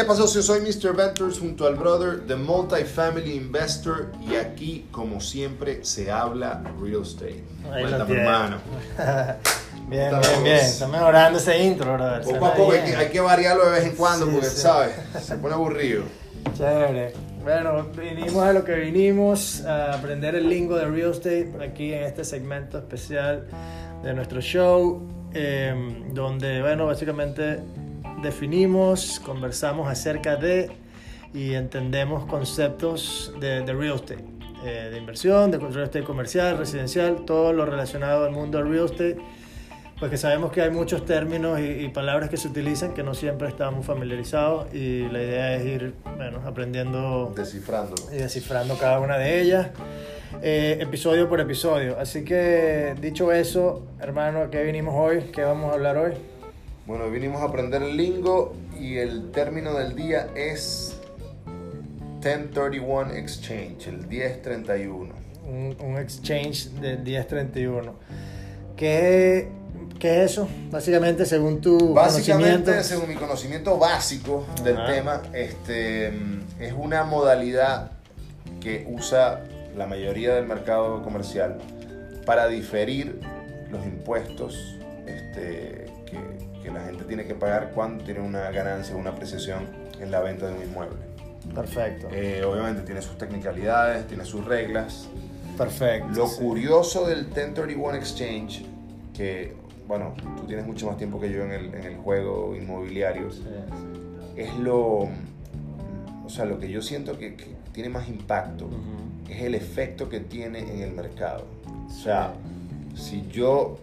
¿Qué pasó? Yo soy Mr. Ventures junto al brother The Multifamily Investor y aquí, como siempre, se habla real estate. Ahí Cuéntame, hermano. bien, bien, bien. Está mejorando ese intro, brother. Poco a poco hay que, hay que variarlo de vez en cuando Sí, porque, sí. ¿sabes? Se pone aburrido. Chévere. Bueno, vinimos a lo que vinimos, a aprender el lingo de real estate aquí en este segmento especial de nuestro show, eh, donde, bueno, básicamente definimos, conversamos acerca de y entendemos conceptos de, de real estate, eh, de inversión, de real estate comercial, residencial, todo lo relacionado al mundo del real estate. Pues que sabemos que hay muchos términos y, y palabras que se utilizan que no siempre estamos familiarizados y la idea es ir bueno, aprendiendo Descifrando. y descifrando cada una de ellas, eh, episodio por episodio. Así que dicho eso, hermano, ¿a qué vinimos hoy? ¿Qué vamos a hablar hoy? Bueno, vinimos a aprender el lingo y el término del día es 1031 Exchange, el 1031. Un, un exchange de 1031. ¿Qué, ¿Qué es eso? Básicamente, según tu Básicamente, conocimiento. según mi conocimiento básico del Ajá. tema, este, es una modalidad que usa la mayoría del mercado comercial para diferir los impuestos este, gente tiene que pagar cuando tiene una ganancia o una apreciación en la venta de un inmueble. Perfecto. Eh, obviamente tiene sus technicalidades, tiene sus reglas. Perfecto. Lo sí. curioso del 1031 Exchange, que, bueno, tú tienes mucho más tiempo que yo en el, en el juego inmobiliario, Sí. es lo, o sea, lo que yo siento que, que tiene más impacto Ujú. es el efecto que tiene en el mercado. O sea, si yo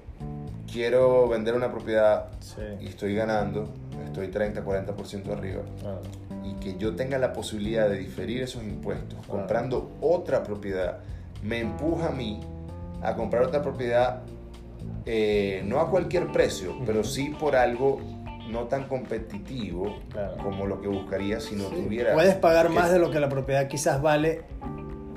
quiero vender una propiedad Sí. y estoy ganando, estoy 30-40% arriba, Claro. y que yo tenga la posibilidad de diferir esos impuestos Claro. comprando otra propiedad, me empuja a mí a comprar otra propiedad, eh, no a cualquier precio, pero sí por algo no tan competitivo Claro. como lo que buscaría si no Sí. tuviera... Puedes pagar que- más de lo que la propiedad quizás vale,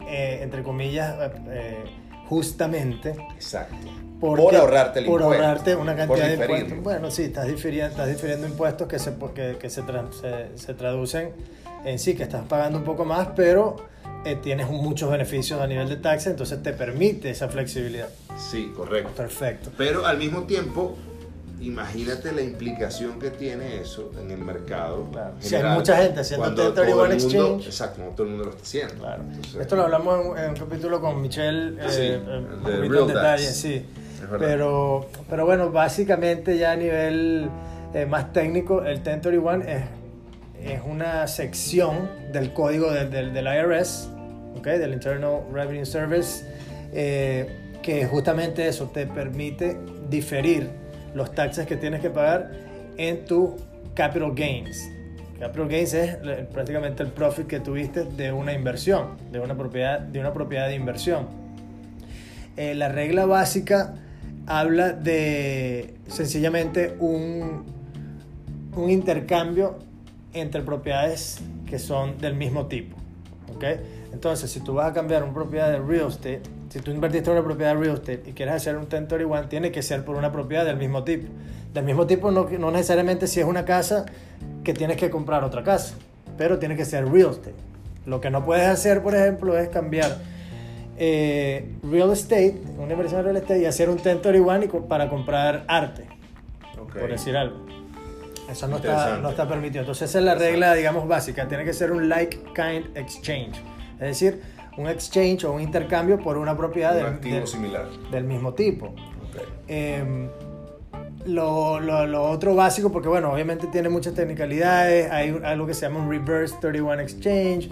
eh, entre comillas, eh, justamente. Exacto. porque- Por ahorrarte el por impuesto, ahorrarte una cantidad de impuestos. Bueno, sí, estás difiriendo, estás difiriendo impuestos que, se, que, que se, tra- se, se traducen en sí, que estás pagando un poco más, pero eh, tienes muchos beneficios a nivel de taxa, entonces te permite esa flexibilidad. Sí, correcto. Perfecto. Pero al mismo tiempo, imagínate la implicación que tiene eso en el mercado. Claro. Si hay mucha gente haciendo cuando 1031 todo el mundo- exchange. Exacto, no todo el mundo lo está haciendo. Claro. Entonces, Esto lo hablamos en, en un capítulo con Michelle, eh, Sí, eh, de en detalle, sí. Pero, pero bueno, básicamente ya a nivel eh, más técnico, el 1031 es, es una sección del código del, del, del IRS, ¿ok? del Internal Revenue Service, eh, que justamente eso te permite diferir los taxes que tienes que pagar en tu capital gains. Capital gains es eh, prácticamente el profit que tuviste de una inversión, de una propiedad, de una propiedad de inversión. Eh, la regla básica habla de sencillamente un, un intercambio entre propiedades que son del mismo tipo. ¿ok? Entonces, si tú vas a cambiar una propiedad de real estate, si tú invertiste en una propiedad de real estate y quieres hacer un 1031, tiene que ser por una propiedad del mismo tipo. Del mismo tipo no, no necesariamente si es una casa que tienes que comprar otra casa, pero tiene que ser real estate. Lo que no puedes hacer, por ejemplo, es cambiar eh, real estate, una inversión en real estate y hacer un 1031 y co- para comprar arte, Ok. por decir algo. Eso no está, no está permitido. Entonces esa es la regla, digamos, básica. Tiene que ser un like-kind exchange. Es decir, un exchange o un intercambio por una propiedad un del, activo del- similar. del mismo tipo. Eh, lo, lo- lo otro básico, porque bueno, obviamente tiene muchas technicalidades, hay algo que se llama un reverse 31 exchange,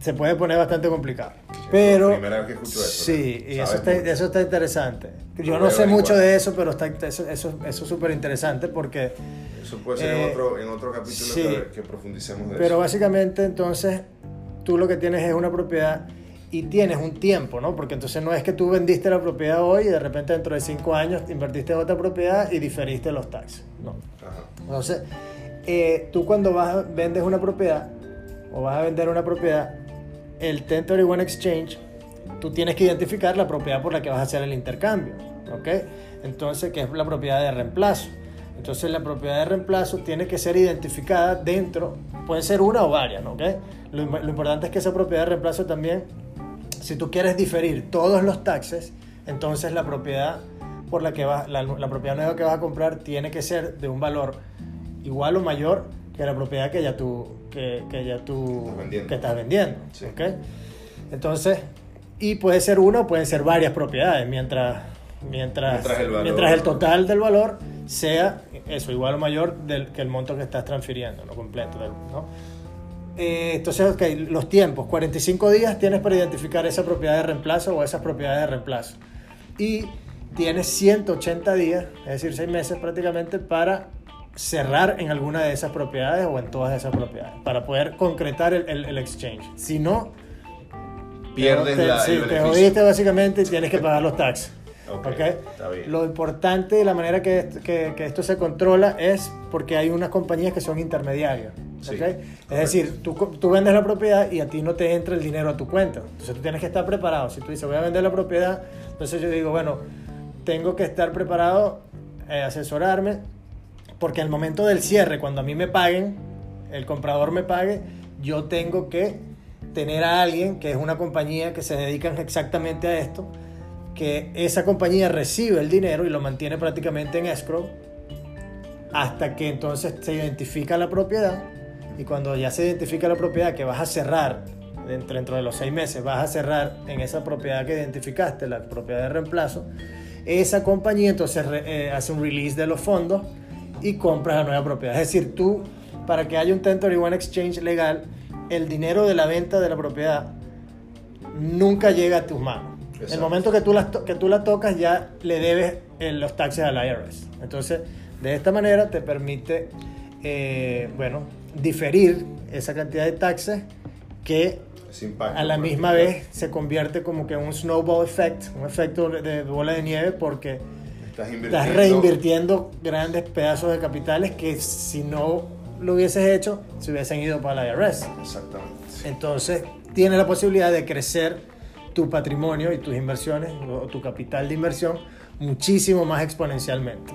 se puede poner bastante complicado. Pero Primera vez que escucho eso. sí, y eso está, mucho. eso está interesante. Yo no sé mucho de eso, pero está, eso, eso, eso es súper interesante porque... Eso puede ser Eh, en, otro, en otro capítulo sí. que, que profundicemos de Pero eso. básicamente entonces tú lo que tienes es una propiedad y tienes un tiempo, ¿no? Porque entonces no es que tú vendiste la propiedad hoy y de repente dentro de cinco años invertiste en otra propiedad y diferiste los taxes, ¿no? Ajá. Entonces, eh, tú cuando vas a- vendes una propiedad o vas a vender una propiedad, el 1031 Exchange, tú tienes que identificar la propiedad por la que vas a hacer el intercambio, ¿ok? Entonces, que es la propiedad de reemplazo. Entonces la propiedad de reemplazo tiene que ser identificada dentro, puede ser una o varias, ¿no? ¿Okay? Lo, lo importante es que esa propiedad de reemplazo también, si tú quieres diferir todos los taxes, entonces la propiedad por la que va, la, la propiedad nueva que vas a comprar tiene que ser de un valor igual o mayor que la propiedad que ya tú, que, que ya tú Estás vendiendo. que estás vendiendo. Sí. Entonces, y puede ser una o pueden ser varias propiedades, mientras, mientras, Mientras el valor- mientras el total del valor sea eso, igual o mayor del, que el monto que estás transfiriendo, no completo. del- ¿no? Eh, entonces, ok, los tiempos, 45 días tienes para identificar esa propiedad de reemplazo o esas propiedades de reemplazo. Y tienes 180 días, es decir, 6 meses prácticamente, para cerrar en alguna de esas propiedades o en todas esas propiedades, para poder concretar el, el- el exchange. Si no, Pierdes te, la, sí, el te jodiste básicamente y tienes que pagar los taxes. Ok, ¿ok? está bien. Lo importante y la manera que, que, que esto se controla es porque hay unas compañías que son intermediarias. Sí, ¿ok? correcto. Es decir, tú, tú vendes la propiedad y a ti no te entra el dinero a tu cuenta. Entonces tú tienes que estar preparado. Si tú dices, voy a vender la propiedad, entonces yo digo, bueno, tengo que estar preparado, eh, asesorarme, porque al momento del cierre, cuando a mí me paguen, el comprador me pague, yo tengo que tener a alguien que es una compañía que se dedica exactamente a esto, que esa compañía recibe el dinero y lo mantiene prácticamente en escrow hasta que entonces se identifica la propiedad. Y cuando ya se identifica la propiedad que vas a cerrar dentro, dentro de los seis meses vas a cerrar en esa propiedad que identificaste la propiedad de reemplazo esa compañía entonces eh, hace un release de los fondos y compras la nueva propiedad. Es decir tú para que haya un 1031 exchange legal el dinero de la venta de la propiedad nunca llega a tus manos el Exacto. momento que tú, la, que tú la tocas ya le debes eh, los taxes al IRS. Entonces, de esta manera te permite, eh, bueno, diferir esa cantidad de taxes que impacto, a la misma vez se convierte como que en un snowball effect, un efecto de bola de nieve porque Estás estás reinvirtiendo grandes pedazos de capitales que si no lo hubieses hecho, se hubiesen ido para el IRS. Exactamente. Entonces, tienes la posibilidad de crecer tu patrimonio y tus inversiones o tu capital de inversión muchísimo más exponencialmente.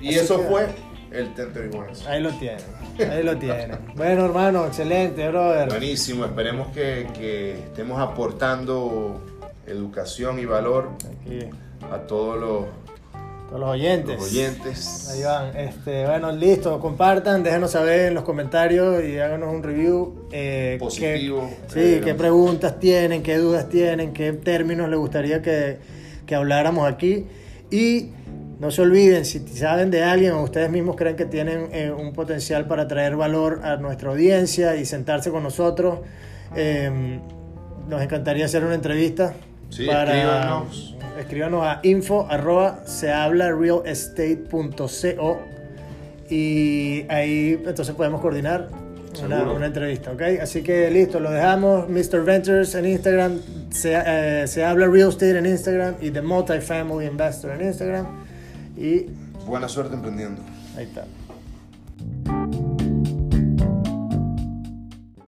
Y Así eso que- fue el 1031. Ahí lo tienen, ahí lo tienen. Bueno, hermano, excelente, brother. Buenísimo, esperemos que, que estemos aportando educación y valor Aquí, a todos los, todos los oyentes. los oyentes. Ahí van. Este, bueno, listo. Compartan, déjenos saber en los comentarios y háganos un review. eh, Positivo. qué- Eh, sí, qué preguntas tienen, qué dudas tienen, qué términos les gustaría que, que habláramos aquí. Y no se olviden, si saben de alguien o ustedes mismos creen que tienen eh, un potencial para traer valor a nuestra audiencia y sentarse con nosotros, eh, nos encantaría hacer una entrevista. Sí, escríbanos. Escríbanos a info arroba se habla realestate.co y ahí entonces podemos coordinar una, entrevista, ¿ok? Así que listo, lo dejamos. Mr. Ventures en Instagram, se, eh, se habla Real Estate en Instagram y The Multifamily Investor en Instagram. Y Buena suerte emprendiendo. ahí está.